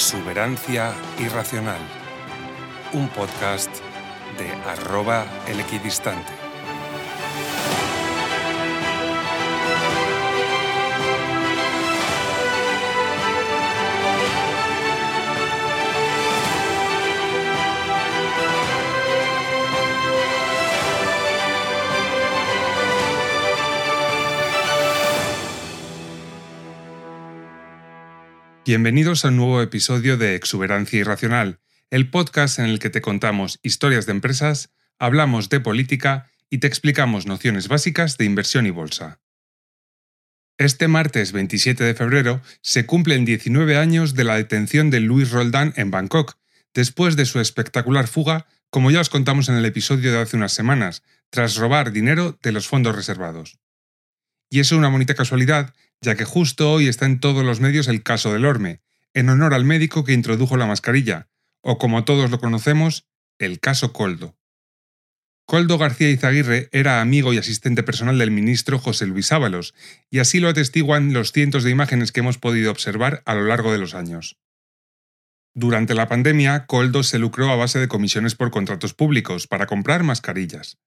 Exuberancia Irracional, un podcast de arroba el equidistante. Bienvenidos a un nuevo episodio de Exuberancia Irracional, el podcast en el que te contamos historias de empresas, hablamos de política y te explicamos nociones básicas de inversión y bolsa. Este martes 27 de febrero se cumplen 19 años de la detención de Luis Roldán en Bangkok, después de su espectacular fuga, como ya os contamos en el episodio de hace unas semanas, tras robar dinero de los fondos reservados. Y es una bonita casualidad, ya que justo hoy está en todos los medios el caso del Orme, en honor al médico que introdujo la mascarilla, o como todos lo conocemos, el caso Coldo. Coldo García Izaguirre era amigo y asistente personal del ministro José Luis Ábalos, y así lo atestiguan los cientos de imágenes que hemos podido observar a lo largo de los años. Durante la pandemia, Coldo se lucró a base de comisiones por contratos públicos para comprar mascarillas.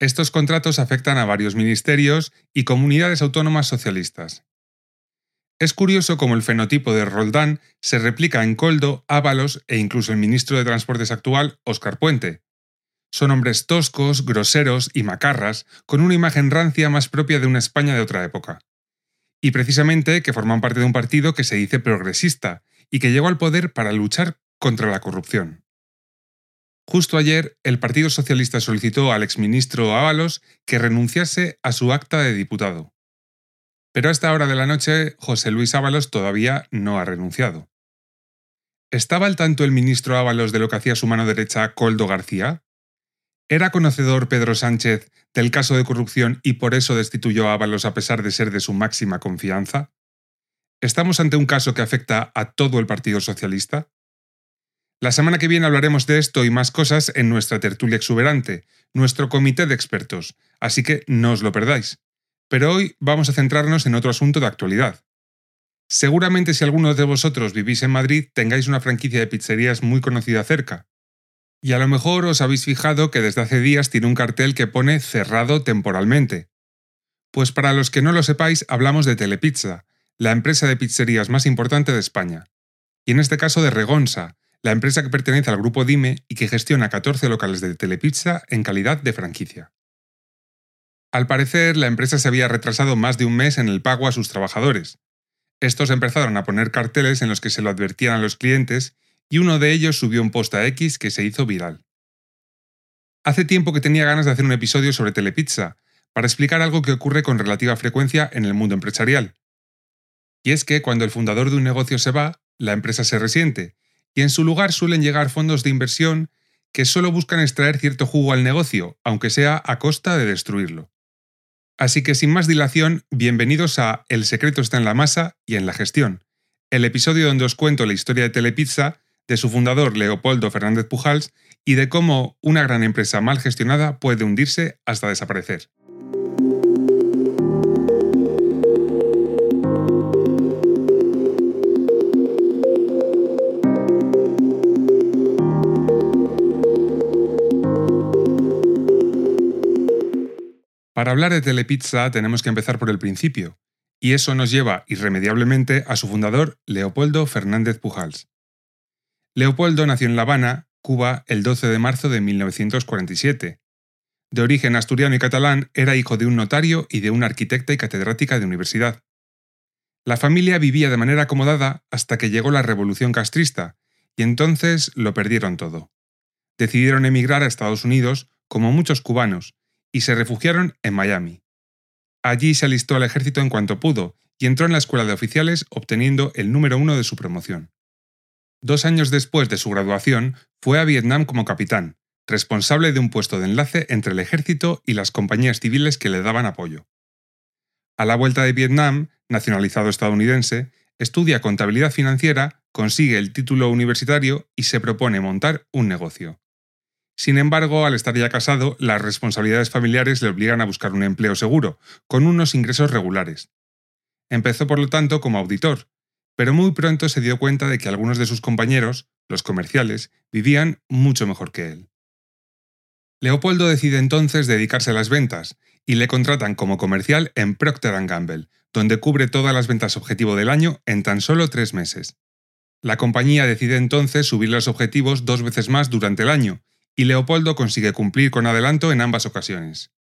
Estos contratos afectan a varios ministerios y comunidades autónomas socialistas. Es curioso cómo el fenotipo de Roldán se replica en Coldo, Ábalos e incluso el ministro de Transportes actual, Óscar Puente. Son hombres toscos, groseros y macarras, con una imagen rancia más propia de una España de otra época. Y precisamente que forman parte de un partido que se dice progresista y que llegó al poder para luchar contra la corrupción. Justo ayer, el Partido Socialista solicitó al exministro Ábalos que renunciase a su acta de diputado. Pero a esta hora de la noche, José Luis Ábalos todavía no ha renunciado. ¿Estaba al tanto el ministro Ábalos de lo que hacía su mano derecha Coldo García? ¿Era conocedor Pedro Sánchez del caso de corrupción y por eso destituyó a Ábalos a pesar de ser de su máxima confianza? ¿Estamos ante un caso que afecta a todo el Partido Socialista? La semana que viene hablaremos de esto y más cosas en nuestra tertulia exuberante, nuestro comité de expertos, así que no os lo perdáis. Pero hoy vamos a centrarnos en otro asunto de actualidad. Seguramente si alguno de vosotros vivís en Madrid tengáis una franquicia de pizzerías muy conocida cerca. Y a lo mejor os habéis fijado que desde hace días tiene un cartel que pone cerrado temporalmente. Pues para los que no lo sepáis, hablamos de Telepizza, la empresa de pizzerías más importante de España. Y en este caso de Regonsa, la empresa que pertenece al grupo Dime y que gestiona 14 locales de Telepizza en calidad de franquicia. Al parecer, la empresa se había retrasado más de un mes en el pago a sus trabajadores. Estos empezaron a poner carteles en los que se lo advertían a los clientes y uno de ellos subió un post a X que se hizo viral. Hace tiempo que tenía ganas de hacer un episodio sobre Telepizza, para explicar algo que ocurre con relativa frecuencia en el mundo empresarial. Y es que cuando el fundador de un negocio se va, la empresa se resiente, y en su lugar suelen llegar fondos de inversión que solo buscan extraer cierto jugo al negocio, aunque sea a costa de destruirlo. Así que sin más dilación, bienvenidos a El secreto está en la masa y en la gestión, el episodio donde os cuento la historia de Telepizza, de su fundador Leopoldo Fernández Pujals y de cómo una gran empresa mal gestionada puede hundirse hasta desaparecer. Para hablar de Telepizza tenemos que empezar por el principio, y eso nos lleva irremediablemente a su fundador, Leopoldo Fernández Pujals. Leopoldo nació en La Habana, Cuba, el 12 de marzo de 1947. De origen asturiano y catalán, era hijo de un notario y de una arquitecta y catedrática de universidad. La familia vivía de manera acomodada hasta que llegó la Revolución Castrista, y entonces lo perdieron todo. Decidieron emigrar a Estados Unidos, como muchos cubanos, y se refugiaron en Miami. Allí se alistó al ejército en cuanto pudo y entró en la escuela de oficiales obteniendo el número uno de su promoción. Dos años después de su graduación, fue a Vietnam como capitán, responsable de un puesto de enlace entre el ejército y las compañías civiles que le daban apoyo. A la vuelta de Vietnam, nacionalizado estadounidense, estudia contabilidad financiera, consigue el título universitario y se propone montar un negocio. Sin embargo, al estar ya casado, las responsabilidades familiares le obligan a buscar un empleo seguro, con unos ingresos regulares. Empezó, por lo tanto, como auditor, pero muy pronto se dio cuenta de que algunos de sus compañeros, los comerciales, vivían mucho mejor que él. Leopoldo decide entonces dedicarse a las ventas y le contratan como comercial en Procter Gamble, donde cubre todas las ventas objetivo del año en tan solo tres meses. La compañía decide entonces subir los objetivos dos veces más durante el año, y Leopoldo consigue cumplir con adelanto en ambas ocasiones.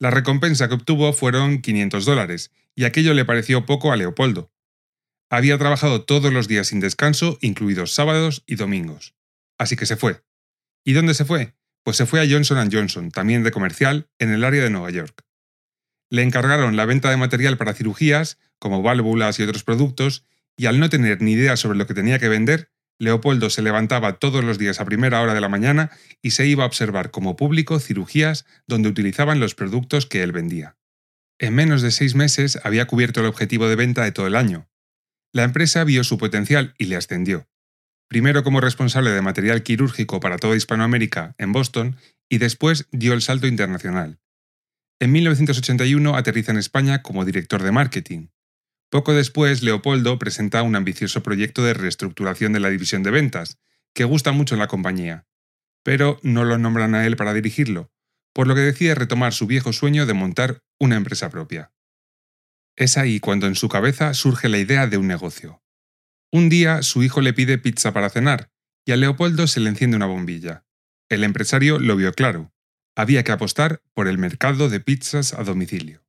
La recompensa que obtuvo fueron 500 dólares, y aquello le pareció poco a Leopoldo. Había trabajado todos los días sin descanso, incluidos sábados y domingos. Así que se fue. ¿Y dónde se fue? Pues se fue a Johnson Johnson, también de comercial, en el área de Nueva York. Le encargaron la venta de material para cirugías, como válvulas y otros productos, y al no tener ni idea sobre lo que tenía que vender, Leopoldo se levantaba todos los días a primera hora de la mañana y se iba a observar como público cirugías donde utilizaban los productos que él vendía. En menos de seis meses había cubierto el objetivo de venta de todo el año. La empresa vio su potencial y le ascendió primero como responsable de material quirúrgico para toda Hispanoamérica en Boston y después dio el salto internacional. En 1981 aterriza en España como director de marketing. Poco después, Leopoldo presenta un ambicioso proyecto de reestructuración de la división de ventas, que gusta mucho en la compañía, pero no lo nombran a él para dirigirlo, por lo que decide retomar su viejo sueño de montar una empresa propia. Es ahí cuando en su cabeza surge la idea de un negocio. Un día su hijo le pide pizza para cenar y a Leopoldo se le enciende una bombilla. El empresario lo vio claro. Había que apostar por el mercado de pizzas a domicilio.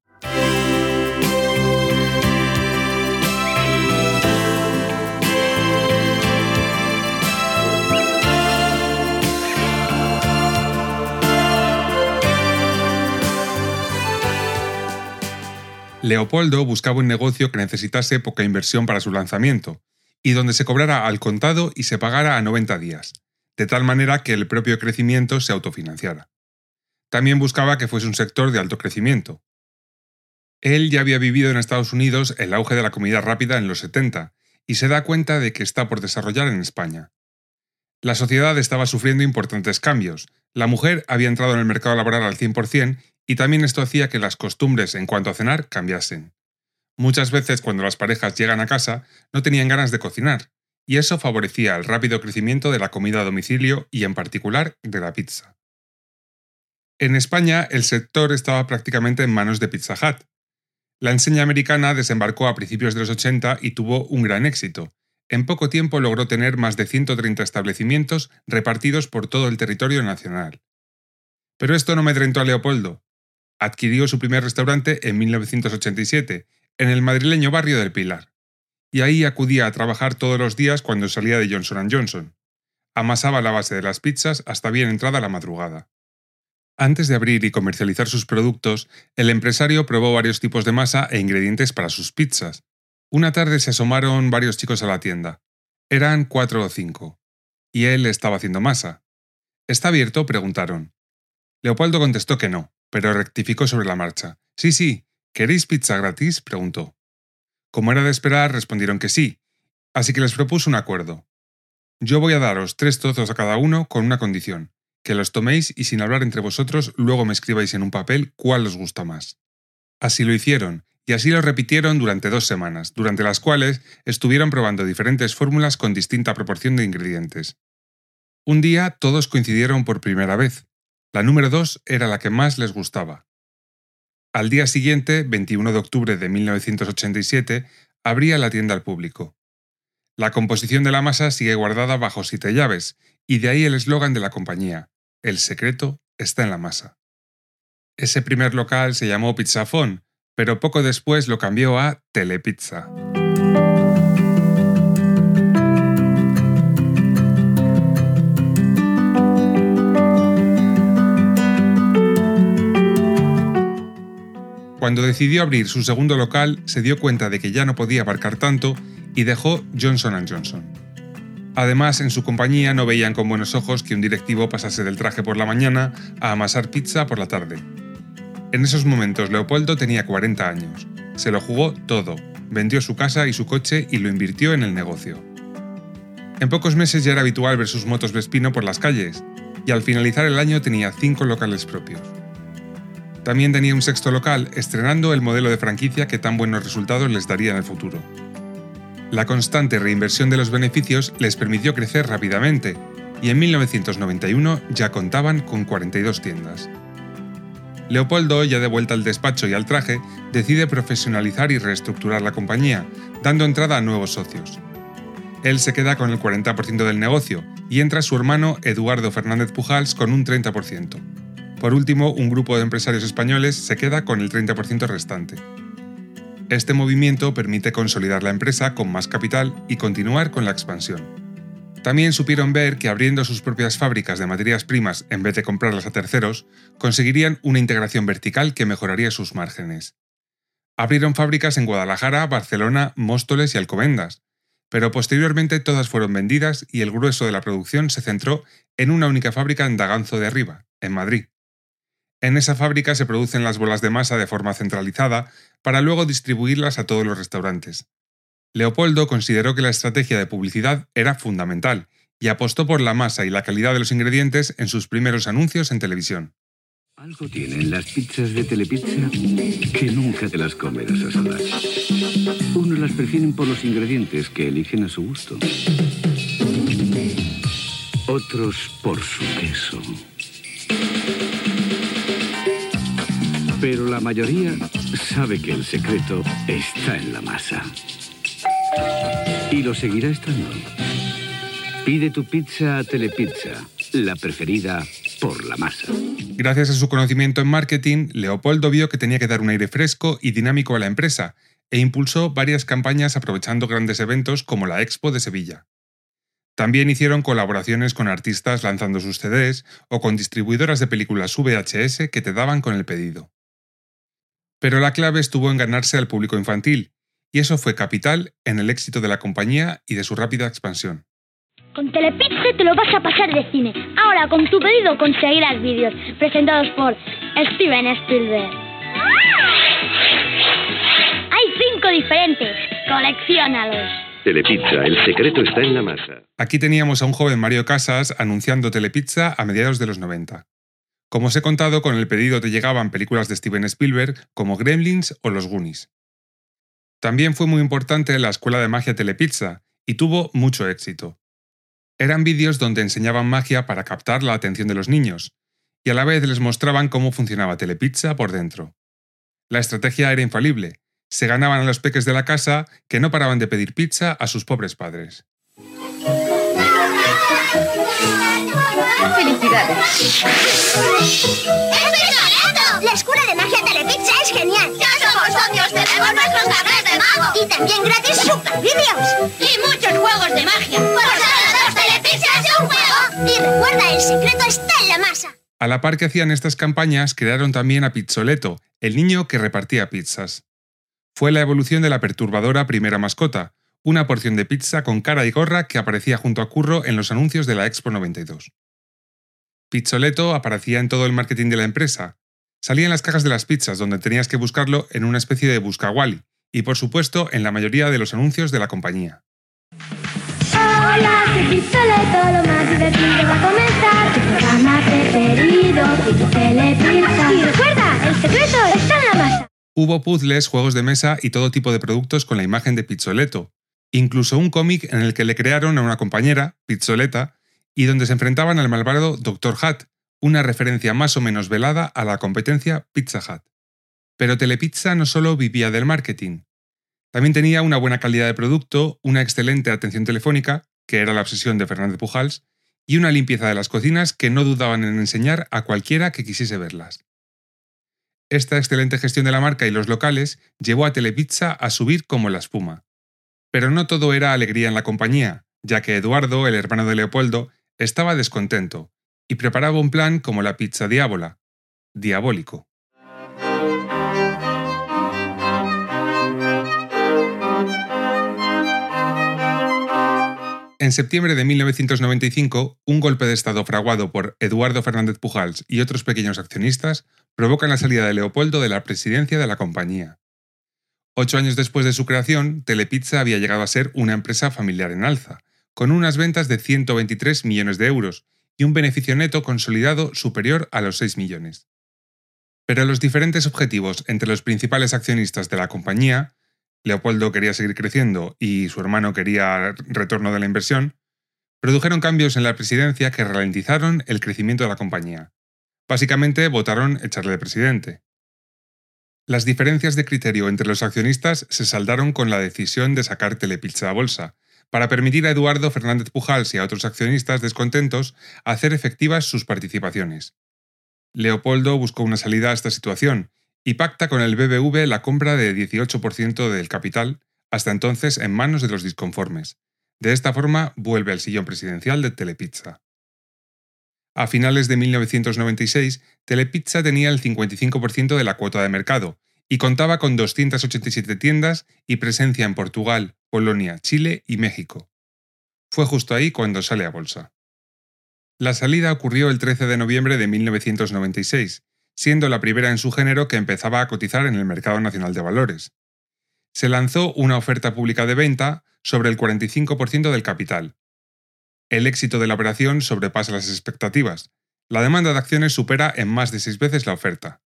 Leopoldo buscaba un negocio que necesitase poca inversión para su lanzamiento, y donde se cobrara al contado y se pagara a 90 días, de tal manera que el propio crecimiento se autofinanciara. También buscaba que fuese un sector de alto crecimiento. Él ya había vivido en Estados Unidos el auge de la comida rápida en los 70 y se da cuenta de que está por desarrollar en España. La sociedad estaba sufriendo importantes cambios. La mujer había entrado en el mercado laboral al 100% y también esto hacía que las costumbres en cuanto a cenar cambiasen. Muchas veces cuando las parejas llegan a casa no tenían ganas de cocinar, y eso favorecía el rápido crecimiento de la comida a domicilio y en particular de la pizza. En España el sector estaba prácticamente en manos de Pizza Hut. La enseña americana desembarcó a principios de los 80 y tuvo un gran éxito. En poco tiempo logró tener más de 130 establecimientos repartidos por todo el territorio nacional. Pero esto no amedrentó a Leopoldo. Adquirió su primer restaurante en 1987 en el madrileño barrio del Pilar, y ahí acudía a trabajar todos los días cuando salía de Johnson Johnson. Amasaba la base de las pizzas hasta bien entrada la madrugada. Antes de abrir y comercializar sus productos, el empresario probó varios tipos de masa e ingredientes para sus pizzas. Una tarde se asomaron varios chicos a la tienda. Eran cuatro o cinco. Y él estaba haciendo masa. ¿Está abierto? preguntaron. Leopoldo contestó que no, pero rectificó sobre la marcha. Sí, sí, ¿Queréis pizza gratis? preguntó. Como era de esperar, respondieron que sí, así que les propuso un acuerdo. Yo voy a daros tres trozos a cada uno con una condición, que los toméis y sin hablar entre vosotros luego me escribáis en un papel cuál os gusta más. Así lo hicieron, y así lo repitieron durante dos semanas, durante las cuales estuvieron probando diferentes fórmulas con distinta proporción de ingredientes. Un día todos coincidieron por primera vez. La número dos era la que más les gustaba, al día siguiente, 21 de octubre de 1987, abría la tienda al público. La composición de la masa sigue guardada bajo siete llaves, y de ahí el eslogan de la compañía, El secreto está en la masa. Ese primer local se llamó Pizzafón, pero poco después lo cambió a Telepizza. Cuando decidió abrir su segundo local, se dio cuenta de que ya no podía abarcar tanto y dejó Johnson Johnson. Además, en su compañía no veían con buenos ojos que un directivo pasase del traje por la mañana a amasar pizza por la tarde. En esos momentos Leopoldo tenía 40 años. Se lo jugó todo, vendió su casa y su coche y lo invirtió en el negocio. En pocos meses ya era habitual ver sus motos Vespino por las calles, y al finalizar el año tenía cinco locales propios. También tenía un sexto local, estrenando el modelo de franquicia que tan buenos resultados les daría en el futuro. La constante reinversión de los beneficios les permitió crecer rápidamente y en 1991 ya contaban con 42 tiendas. Leopoldo, ya de vuelta al despacho y al traje, decide profesionalizar y reestructurar la compañía, dando entrada a nuevos socios. Él se queda con el 40% del negocio y entra su hermano Eduardo Fernández Pujals con un 30%. Por último, un grupo de empresarios españoles se queda con el 30% restante. Este movimiento permite consolidar la empresa con más capital y continuar con la expansión. También supieron ver que abriendo sus propias fábricas de materias primas en vez de comprarlas a terceros, conseguirían una integración vertical que mejoraría sus márgenes. Abrieron fábricas en Guadalajara, Barcelona, Móstoles y Alcobendas, pero posteriormente todas fueron vendidas y el grueso de la producción se centró en una única fábrica en Daganzo de Arriba, en Madrid. En esa fábrica se producen las bolas de masa de forma centralizada para luego distribuirlas a todos los restaurantes. Leopoldo consideró que la estrategia de publicidad era fundamental y apostó por la masa y la calidad de los ingredientes en sus primeros anuncios en televisión. Algo tienen las pizzas de Telepizza que nunca te las comerás a solas. Unos las prefieren por los ingredientes que eligen a su gusto. Otros por su queso. Pero la mayoría sabe que el secreto está en la masa. Y lo seguirá estando. Pide tu pizza a Telepizza, la preferida por la masa. Gracias a su conocimiento en marketing, Leopoldo vio que tenía que dar un aire fresco y dinámico a la empresa e impulsó varias campañas aprovechando grandes eventos como la Expo de Sevilla. También hicieron colaboraciones con artistas lanzando sus CDs o con distribuidoras de películas VHS que te daban con el pedido. Pero la clave estuvo en ganarse al público infantil, y eso fue capital en el éxito de la compañía y de su rápida expansión. Con Telepizza te lo vas a pasar de cine. Ahora con tu pedido conseguirás vídeos presentados por Steven Spielberg. Hay cinco diferentes. Colecciónalos. Telepizza, el secreto está en la masa. Aquí teníamos a un joven Mario Casas anunciando Telepizza a mediados de los 90. Como os he contado, con el pedido te llegaban películas de Steven Spielberg como Gremlins o Los Goonies. También fue muy importante la escuela de magia Telepizza y tuvo mucho éxito. Eran vídeos donde enseñaban magia para captar la atención de los niños, y a la vez les mostraban cómo funcionaba Telepizza por dentro. La estrategia era infalible, se ganaban a los peques de la casa que no paraban de pedir pizza a sus pobres padres. ¡Felicidades! ¡Es La escuela de magia Telepizza es genial. ¡Ya somos socios! ¡Tenemos nuestros carnet de mago! Y también gratis super vídeos. ¡Y muchos juegos de magia! ¡Por solo dos telepizzas y un juego! Y recuerda, el secreto está en la masa. A la par que hacían estas campañas, crearon también a Pizzoletto, el niño que repartía pizzas. Fue la evolución de la perturbadora primera mascota, una porción de pizza con cara y gorra que aparecía junto a Curro en los anuncios de la Expo 92. Pizzoletto aparecía en todo el marketing de la empresa. Salía en las cajas de las pizzas donde tenías que buscarlo en una especie de buscaguali y por supuesto en la mayoría de los anuncios de la compañía. Hola, soy Pizzoletto, lo más divertido va a comenzar. Tu programa preferido. Y recuerda, el secreto está en la masa. Hubo puzzles, juegos de mesa y todo tipo de productos con la imagen de Pizzoletto, incluso un cómic en el que le crearon a una compañera, Pizzoleta, y donde se enfrentaban al malvado Dr. Hat, una referencia más o menos velada a la competencia Pizza Hut. Pero Telepizza no solo vivía del marketing. También tenía una buena calidad de producto, una excelente atención telefónica, que era la obsesión de Fernández Pujals, y una limpieza de las cocinas que no dudaban en enseñar a cualquiera que quisiese verlas. Esta excelente gestión de la marca y los locales llevó a Telepizza a subir como la espuma. Pero no todo era alegría en la compañía, ya que Eduardo, el hermano de Leopoldo, estaba descontento y preparaba un plan como la pizza diábola, diabólico. En septiembre de 1995, un golpe de Estado fraguado por Eduardo Fernández Pujals y otros pequeños accionistas provoca la salida de Leopoldo de la presidencia de la compañía. Ocho años después de su creación, Telepizza había llegado a ser una empresa familiar en alza, con unas ventas de 123 millones de euros y un beneficio neto consolidado superior a los 6 millones. Pero los diferentes objetivos entre los principales accionistas de la compañía Leopoldo quería seguir creciendo y su hermano quería retorno de la inversión, produjeron cambios en la presidencia que ralentizaron el crecimiento de la compañía. Básicamente votaron echarle de presidente. Las diferencias de criterio entre los accionistas se saldaron con la decisión de sacar Telepizza a bolsa, para permitir a Eduardo Fernández Pujals y a otros accionistas descontentos hacer efectivas sus participaciones. Leopoldo buscó una salida a esta situación y pacta con el BBV la compra de 18% del capital, hasta entonces en manos de los disconformes. De esta forma vuelve al sillón presidencial de Telepizza. A finales de 1996, Telepizza tenía el 55% de la cuota de mercado y contaba con 287 tiendas y presencia en Portugal, Polonia, Chile y México. Fue justo ahí cuando sale a bolsa. La salida ocurrió el 13 de noviembre de 1996, siendo la primera en su género que empezaba a cotizar en el mercado nacional de valores. Se lanzó una oferta pública de venta sobre el 45% del capital. El éxito de la operación sobrepasa las expectativas. La demanda de acciones supera en más de seis veces la oferta.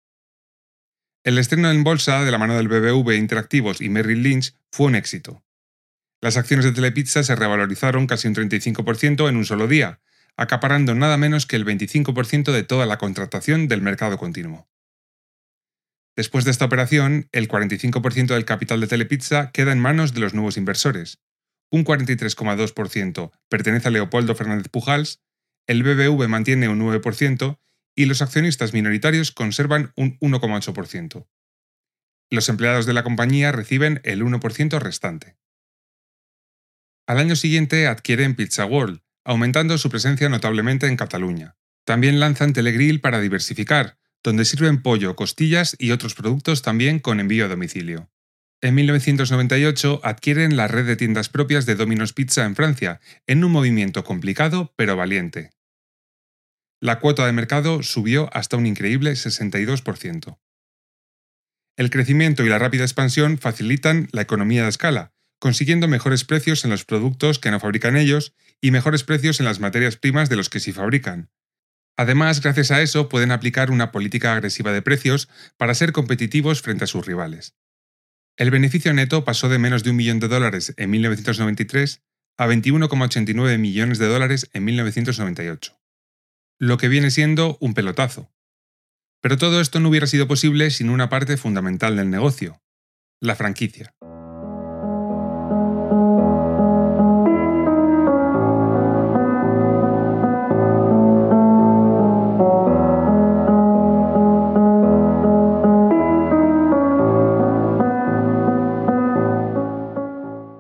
El estreno en bolsa de la mano del BBV Interactivos y Merrill Lynch fue un éxito. Las acciones de Telepizza se revalorizaron casi un 35% en un solo día, acaparando nada menos que el 25% de toda la contratación del mercado continuo. Después de esta operación, el 45% del capital de Telepizza queda en manos de los nuevos inversores. Un 43,2% pertenece a Leopoldo Fernández Pujals, el BBV mantiene un 9% y los accionistas minoritarios conservan un 1,8%. Los empleados de la compañía reciben el 1% restante. Al año siguiente adquieren Pizza World, aumentando su presencia notablemente en Cataluña. También lanzan Telegrill para diversificar, donde sirven pollo, costillas y otros productos también con envío a domicilio. En 1998 adquieren la red de tiendas propias de Domino's Pizza en Francia, en un movimiento complicado pero valiente la cuota de mercado subió hasta un increíble 62%. El crecimiento y la rápida expansión facilitan la economía de escala, consiguiendo mejores precios en los productos que no fabrican ellos y mejores precios en las materias primas de los que sí fabrican. Además, gracias a eso pueden aplicar una política agresiva de precios para ser competitivos frente a sus rivales. El beneficio neto pasó de menos de un millón de dólares en 1993 a 21,89 millones de dólares en 1998 lo que viene siendo un pelotazo. Pero todo esto no hubiera sido posible sin una parte fundamental del negocio, la franquicia.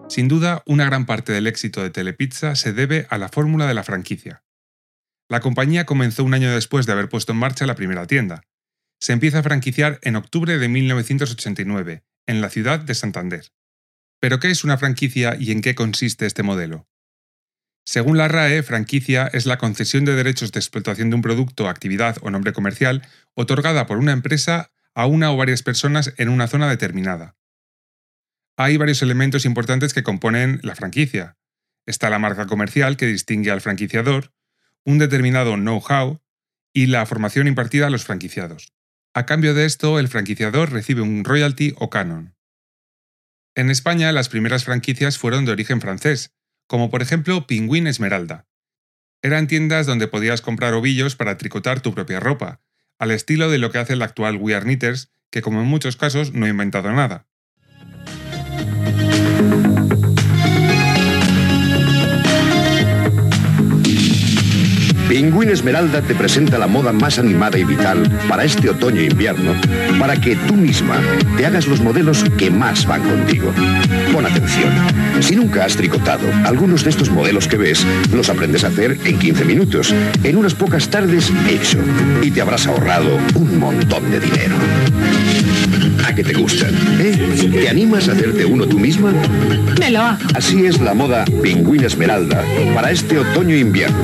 Sin duda, una gran parte del éxito de Telepizza se debe a la fórmula de la franquicia. La compañía comenzó un año después de haber puesto en marcha la primera tienda. Se empieza a franquiciar en octubre de 1989, en la ciudad de Santander. ¿Pero qué es una franquicia y en qué consiste este modelo? Según la RAE, franquicia es la concesión de derechos de explotación de un producto, actividad o nombre comercial otorgada por una empresa a una o varias personas en una zona determinada. Hay varios elementos importantes que componen la franquicia. Está la marca comercial que distingue al franquiciador, un determinado know-how y la formación impartida a los franquiciados. A cambio de esto, el franquiciador recibe un royalty o canon. En España, las primeras franquicias fueron de origen francés, como por ejemplo Pingüín Esmeralda. Eran tiendas donde podías comprar ovillos para tricotar tu propia ropa, al estilo de lo que hace el actual We Are Knitters, que como en muchos casos no ha inventado nada. Esmeralda te presenta la moda más animada y vital para este otoño e invierno, para que tú misma te hagas los modelos que más van contigo. Pon atención, si nunca has tricotado, algunos de estos modelos que ves los aprendes a hacer en 15 minutos, en unas pocas tardes hecho, y te habrás ahorrado un montón de dinero. ¿A qué te gustan? ¿Eh? ¿Te animas a hacerte uno tú misma? Me lo hago. Así es la moda Pingüín Esmeralda para este otoño e invierno.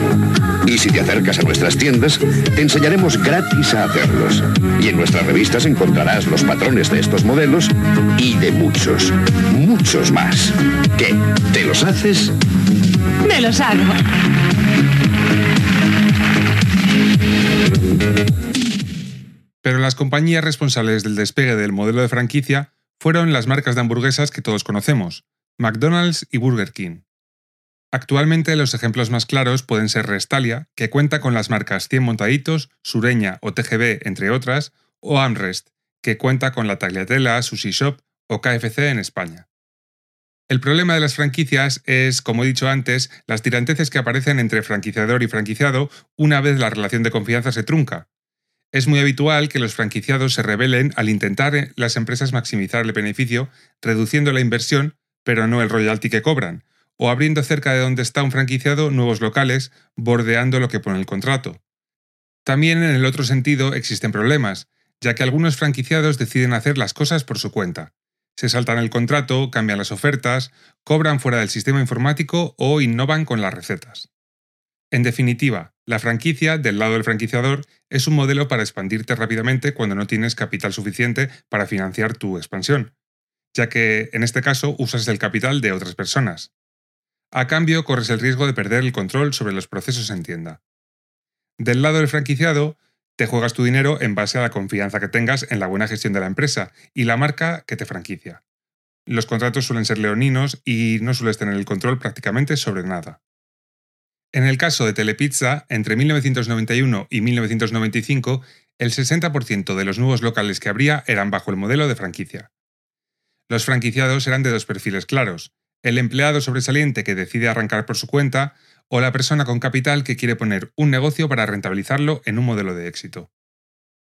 Y si te acercas a nuestras tiendas, te enseñaremos gratis a hacerlos. Y en nuestras revistas encontrarás los patrones de estos modelos y de muchos, muchos más. ¿Qué? ¿Te los haces? Me los hago. Pero las compañías responsables del despegue del modelo de franquicia fueron las marcas de hamburguesas que todos conocemos, McDonald's y Burger King. Actualmente los ejemplos más claros pueden ser Restalia, que cuenta con las marcas 100 Montaditos, Sureña o TGB, entre otras, o Amrest, que cuenta con la Tagliatella, Sushi Shop o KFC en España. El problema de las franquicias es, como he dicho antes, las tiranteces que aparecen entre franquiciador y franquiciado una vez la relación de confianza se trunca. Es muy habitual que los franquiciados se rebelen al intentar las empresas maximizar el beneficio, reduciendo la inversión, pero no el royalty que cobran, o abriendo cerca de donde está un franquiciado nuevos locales, bordeando lo que pone el contrato. También en el otro sentido existen problemas, ya que algunos franquiciados deciden hacer las cosas por su cuenta. Se saltan el contrato, cambian las ofertas, cobran fuera del sistema informático o innovan con las recetas. En definitiva, la franquicia del lado del franquiciador es un modelo para expandirte rápidamente cuando no tienes capital suficiente para financiar tu expansión, ya que en este caso usas el capital de otras personas. A cambio, corres el riesgo de perder el control sobre los procesos en tienda. Del lado del franquiciado, te juegas tu dinero en base a la confianza que tengas en la buena gestión de la empresa y la marca que te franquicia. Los contratos suelen ser leoninos y no sueles tener el control prácticamente sobre nada. En el caso de Telepizza, entre 1991 y 1995, el 60% de los nuevos locales que habría eran bajo el modelo de franquicia. Los franquiciados eran de dos perfiles claros, el empleado sobresaliente que decide arrancar por su cuenta o la persona con capital que quiere poner un negocio para rentabilizarlo en un modelo de éxito.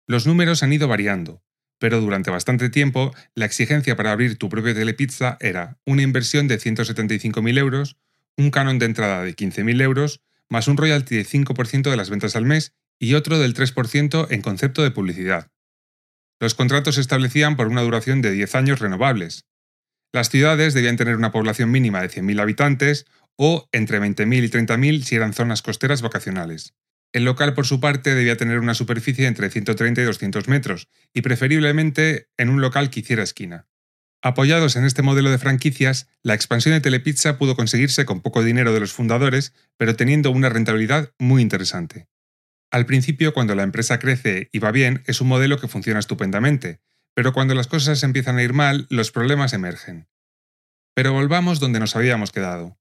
Los números han ido variando, pero durante bastante tiempo la exigencia para abrir tu propio telepizza era una inversión de 175.000 euros, un canon de entrada de 15.000 euros, más un royalty de 5% de las ventas al mes y otro del 3% en concepto de publicidad. Los contratos se establecían por una duración de 10 años renovables. Las ciudades debían tener una población mínima de 100.000 habitantes o entre 20.000 y 30.000 si eran zonas costeras vacacionales. El local, por su parte, debía tener una superficie entre 130 y 200 metros, y preferiblemente en un local que hiciera esquina. Apoyados en este modelo de franquicias, la expansión de Telepizza pudo conseguirse con poco dinero de los fundadores, pero teniendo una rentabilidad muy interesante. Al principio, cuando la empresa crece y va bien, es un modelo que funciona estupendamente, pero cuando las cosas empiezan a ir mal, los problemas emergen. Pero volvamos donde nos habíamos quedado.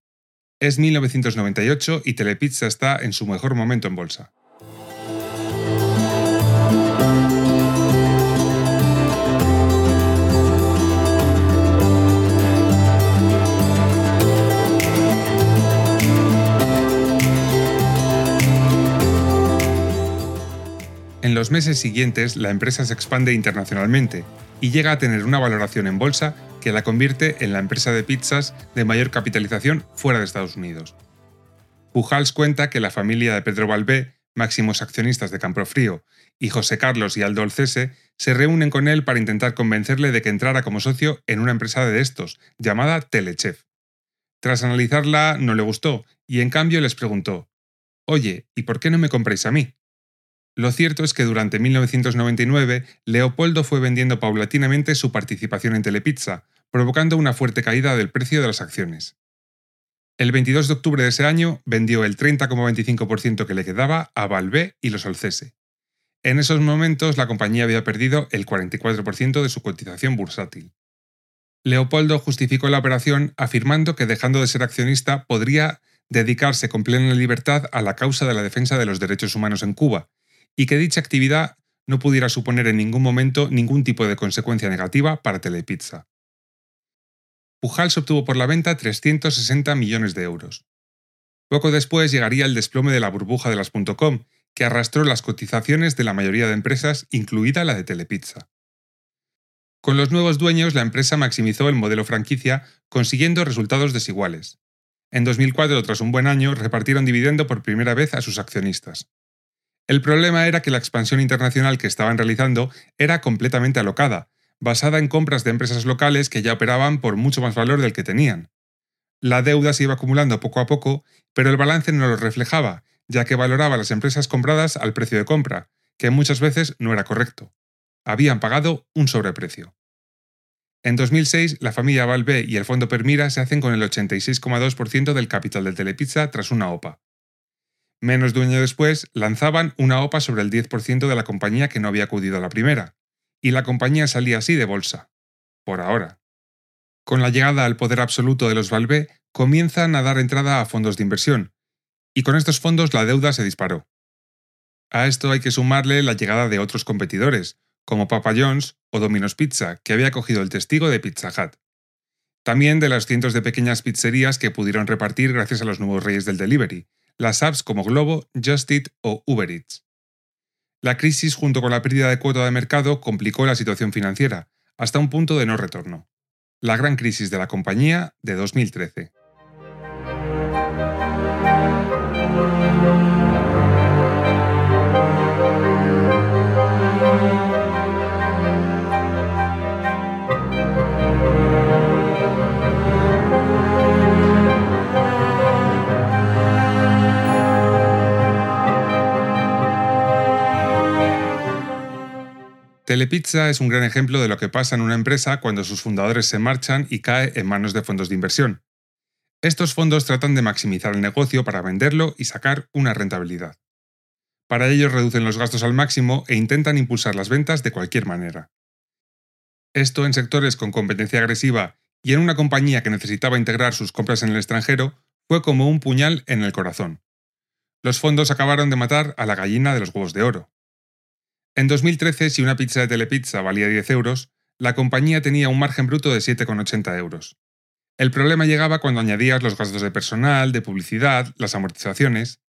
Es 1998 y Telepizza está en su mejor momento en bolsa. En los meses siguientes, la empresa se expande internacionalmente y llega a tener una valoración en bolsa que la convierte en la empresa de pizzas de mayor capitalización fuera de Estados Unidos. Pujals cuenta que la familia de Pedro Balbé, máximos accionistas de Campofrío, y José Carlos y Aldo Olcese se reúnen con él para intentar convencerle de que entrara como socio en una empresa de estos, llamada Telechef. Tras analizarla, no le gustó, y en cambio les preguntó, Oye, ¿y por qué no me compráis a mí? Lo cierto es que durante 1999 Leopoldo fue vendiendo paulatinamente su participación en Telepizza, provocando una fuerte caída del precio de las acciones. El 22 de octubre de ese año vendió el 30,25% que le quedaba a Valvé y los Olcese. En esos momentos la compañía había perdido el 44% de su cotización bursátil. Leopoldo justificó la operación afirmando que dejando de ser accionista podría dedicarse con plena libertad a la causa de la defensa de los derechos humanos en Cuba, y que dicha actividad no pudiera suponer en ningún momento ningún tipo de consecuencia negativa para Telepizza. Pujals obtuvo por la venta 360 millones de euros. Poco después llegaría el desplome de la burbuja de las .com, que arrastró las cotizaciones de la mayoría de empresas, incluida la de Telepizza. Con los nuevos dueños, la empresa maximizó el modelo franquicia, consiguiendo resultados desiguales. En 2004, tras un buen año, repartieron dividendo por primera vez a sus accionistas. El problema era que la expansión internacional que estaban realizando era completamente alocada, basada en compras de empresas locales que ya operaban por mucho más valor del que tenían. La deuda se iba acumulando poco a poco, pero el balance no lo reflejaba, ya que valoraba las empresas compradas al precio de compra, que muchas veces no era correcto. Habían pagado un sobreprecio. En 2006, la familia Valve y el fondo Permira se hacen con el 86,2% del capital de Telepizza tras una OPA. Menos de un año después, lanzaban una OPA sobre el 10% de la compañía que no había acudido a la primera, y la compañía salía así de bolsa. por ahora. Con la llegada al poder absoluto de los Valve, comienzan a dar entrada a fondos de inversión, y con estos fondos la deuda se disparó. A esto hay que sumarle la llegada de otros competidores, como Papa John's o Domino's Pizza, que había cogido el testigo de Pizza Hut. También de las cientos de pequeñas pizzerías que pudieron repartir gracias a los nuevos reyes del delivery, las apps como Globo, Just Eat o Uber Eats. La crisis junto con la pérdida de cuota de mercado complicó la situación financiera, hasta un punto de no retorno. La gran crisis de la compañía de 2013. Telepizza es un gran ejemplo de lo que pasa en una empresa cuando sus fundadores se marchan y cae en manos de fondos de inversión. Estos fondos tratan de maximizar el negocio para venderlo y sacar una rentabilidad. Para ello reducen los gastos al máximo e intentan impulsar las ventas de cualquier manera. Esto en sectores con competencia agresiva y en una compañía que necesitaba integrar sus compras en el extranjero fue como un puñal en el corazón. Los fondos acabaron de matar a la gallina de los huevos de oro. En 2013, si una pizza de Telepizza valía 10 euros, la compañía tenía un margen bruto de 7,80 euros. El problema llegaba cuando añadías los gastos de personal, de publicidad, las amortizaciones.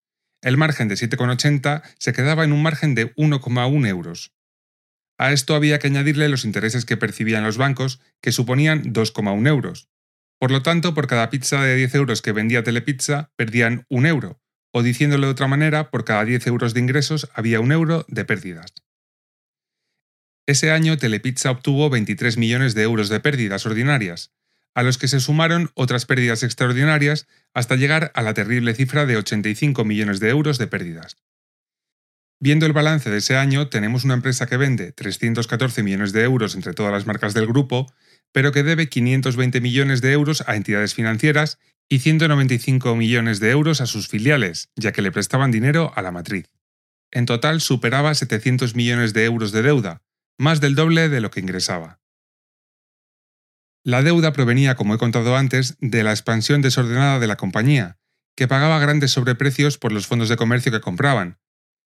El margen de 7,80 se quedaba en un margen de 1,1 euros. A esto había que añadirle los intereses que percibían los bancos, que suponían 2,1 euros. Por lo tanto, por cada pizza de 10 euros que vendía Telepizza, perdían un euro, o diciéndolo de otra manera, por cada 10 euros de ingresos había un euro de pérdidas. Ese año Telepizza obtuvo 23 millones de euros de pérdidas ordinarias, a los que se sumaron otras pérdidas extraordinarias hasta llegar a la terrible cifra de 85 millones de euros de pérdidas. Viendo el balance de ese año, tenemos una empresa que vende 314 millones de euros entre todas las marcas del grupo, pero que debe 520 millones de euros a entidades financieras y 195 millones de euros a sus filiales, ya que le prestaban dinero a la matriz. En total superaba 700 millones de euros de deuda, más del doble de lo que ingresaba. La deuda provenía, como he contado antes, de la expansión desordenada de la compañía, que pagaba grandes sobreprecios por los fondos de comercio que compraban.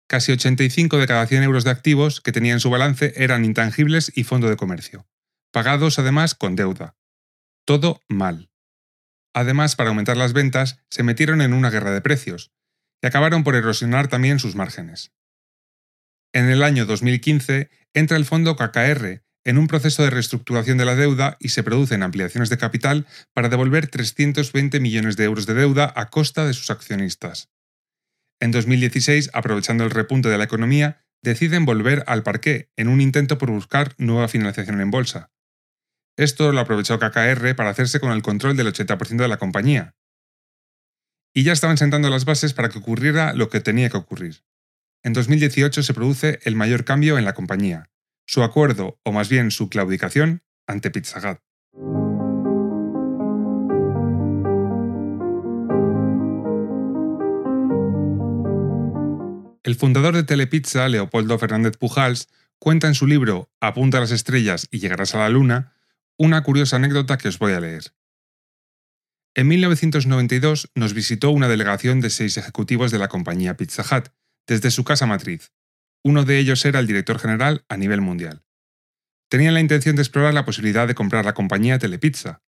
Casi 85 de cada 100 euros de activos que tenía en su balance eran intangibles y fondo de comercio, pagados además con deuda. Todo mal. Además, para aumentar las ventas, se metieron en una guerra de precios, y acabaron por erosionar también sus márgenes. En el año 2015 entra el fondo KKR en un proceso de reestructuración de la deuda y se producen ampliaciones de capital para devolver 320 millones de euros de deuda a costa de sus accionistas. En 2016, aprovechando el repunte de la economía, deciden volver al parqué en un intento por buscar nueva financiación en bolsa. Esto lo aprovechó KKR para hacerse con el control del 80% de la compañía. Y ya estaban sentando las bases para que ocurriera lo que tenía que ocurrir en 2018 se produce el mayor cambio en la compañía, su acuerdo, o más bien su claudicación, ante Pizza Hut. El fundador de Telepizza, Leopoldo Fernández Pujals, cuenta en su libro Apunta a las estrellas y llegarás a la luna una curiosa anécdota que os voy a leer. En 1992 nos visitó una delegación de seis ejecutivos de la compañía Pizza Hut, desde su casa matriz. Uno de ellos era el director general a nivel mundial. Tenían la intención de explorar la posibilidad de comprar la compañía Telepizza.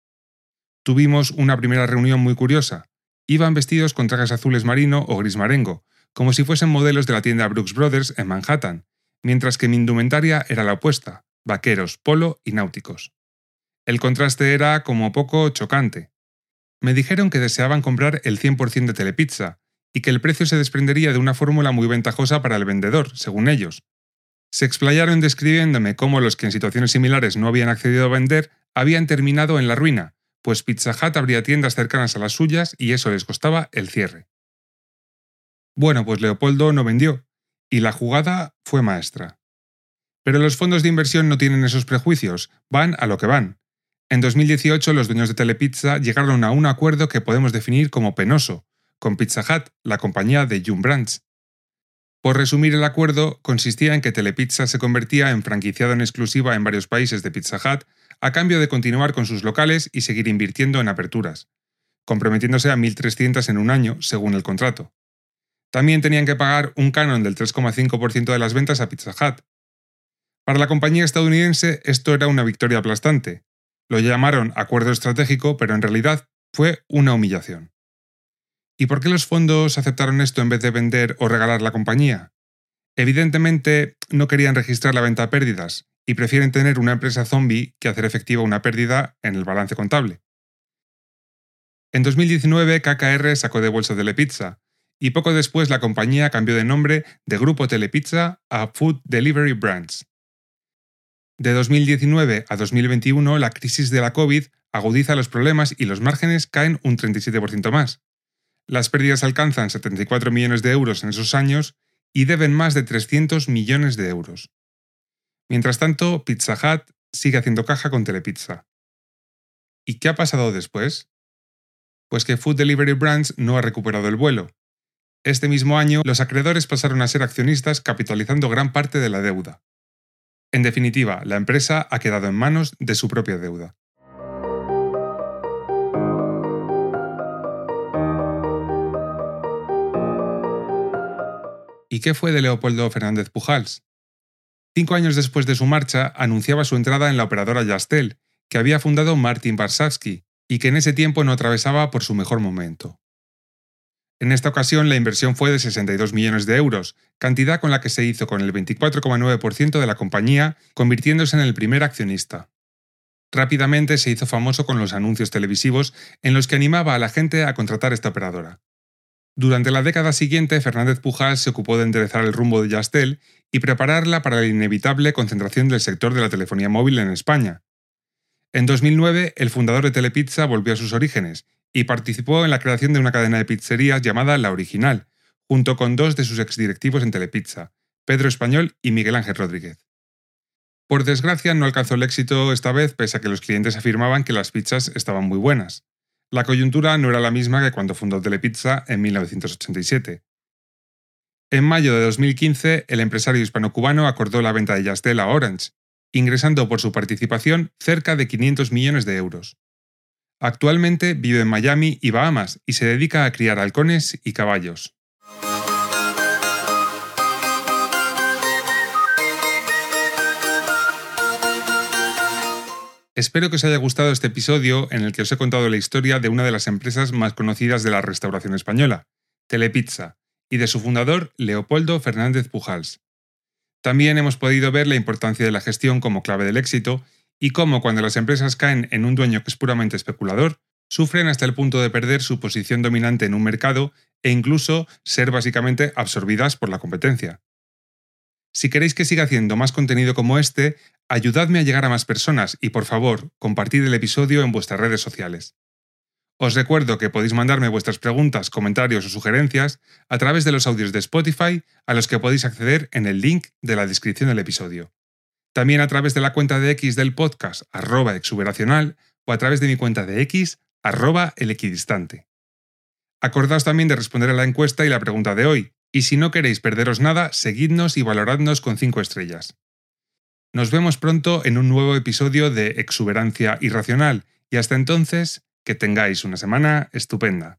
Tuvimos una primera reunión muy curiosa. Iban vestidos con trajes azules marino o gris marengo, como si fuesen modelos de la tienda Brooks Brothers en Manhattan, mientras que mi indumentaria era la opuesta, vaqueros, polo y náuticos. El contraste era como poco chocante. Me dijeron que deseaban comprar el 100% de Telepizza, y que el precio se desprendería de una fórmula muy ventajosa para el vendedor, según ellos. Se explayaron describiéndome cómo los que en situaciones similares no habían accedido a vender habían terminado en la ruina, pues Pizza Hut abría tiendas cercanas a las suyas y eso les costaba el cierre. Bueno, pues Leopoldo no vendió, y la jugada fue maestra. Pero los fondos de inversión no tienen esos prejuicios, van a lo que van. En 2018 los dueños de Telepizza llegaron a un acuerdo que podemos definir como penoso, con Pizza Hut, la compañía de June Brands. Por resumir el acuerdo, consistía en que Telepizza se convertía en franquiciado en exclusiva en varios países de Pizza Hut a cambio de continuar con sus locales y seguir invirtiendo en aperturas, comprometiéndose a 1.300 en un año, según el contrato. También tenían que pagar un canon del 3,5% de las ventas a Pizza Hut. Para la compañía estadounidense esto era una victoria aplastante. Lo llamaron acuerdo estratégico, pero en realidad fue una humillación. ¿Y por qué los fondos aceptaron esto en vez de vender o regalar la compañía? Evidentemente no querían registrar la venta a pérdidas y prefieren tener una empresa zombie que hacer efectiva una pérdida en el balance contable. En 2019 KKR sacó de bolsa Telepizza y poco después la compañía cambió de nombre de Grupo Telepizza a Food Delivery Brands. De 2019 a 2021 la crisis de la COVID agudiza los problemas y los márgenes caen un 37% más. Las pérdidas alcanzan 74 millones de euros en esos años y deben más de 300 millones de euros. Mientras tanto, Pizza Hut sigue haciendo caja con Telepizza. ¿Y qué ha pasado después? Pues que Food Delivery Brands no ha recuperado el vuelo. Este mismo año, los acreedores pasaron a ser accionistas capitalizando gran parte de la deuda. En definitiva, la empresa ha quedado en manos de su propia deuda. ¿Y qué fue de Leopoldo Fernández Pujals? Cinco años después de su marcha, anunciaba su entrada en la operadora Yastel, que había fundado Martin Barsavsky, y que en ese tiempo no atravesaba por su mejor momento. En esta ocasión la inversión fue de 62 millones de euros, cantidad con la que se hizo con el 24,9% de la compañía, convirtiéndose en el primer accionista. Rápidamente se hizo famoso con los anuncios televisivos en los que animaba a la gente a contratar esta operadora. Durante la década siguiente, Fernández Pujal se ocupó de enderezar el rumbo de Yastel y prepararla para la inevitable concentración del sector de la telefonía móvil en España, en 2009, el fundador de Telepizza volvió a sus orígenes y participó en la creación de una cadena de pizzerías llamada La Original, junto con dos de sus exdirectivos en Telepizza, Pedro Español y Miguel Ángel Rodríguez. Por desgracia, no alcanzó el éxito esta vez, pese a que los clientes afirmaban que las pizzas estaban muy buenas. La coyuntura no era la misma que cuando fundó Telepizza en 1987. En mayo de 2015, el empresario hispano-cubano acordó la venta de Yastel a Orange, ingresando por su participación cerca de 500 millones de euros. Actualmente vive en Miami y Bahamas y se dedica a criar halcones y caballos. Espero que os haya gustado este episodio en el que os he contado la historia de una de las empresas más conocidas de la restauración española, Telepizza, y de su fundador, Leopoldo Fernández Pujals. También hemos podido ver la importancia de la gestión como clave del éxito y cómo cuando las empresas caen en un dueño que es puramente especulador, sufren hasta el punto de perder su posición dominante en un mercado e incluso ser básicamente absorbidas por la competencia. Si queréis que siga haciendo más contenido como este, ayudadme a llegar a más personas y por favor, compartid el episodio en vuestras redes sociales. Os recuerdo que podéis mandarme vuestras preguntas, comentarios o sugerencias a través de los audios de Spotify a los que podéis acceder en el link de la descripción del episodio. También a través de la cuenta de X del podcast arroba exuberacional o a través de mi cuenta de X arroba el equidistante. Acordaos también de responder a la encuesta y la pregunta de hoy, y si no queréis perderos nada, seguidnos y valoradnos con 5 estrellas. Nos vemos pronto en un nuevo episodio de Exuberancia Irracional, y hasta entonces, que tengáis una semana estupenda.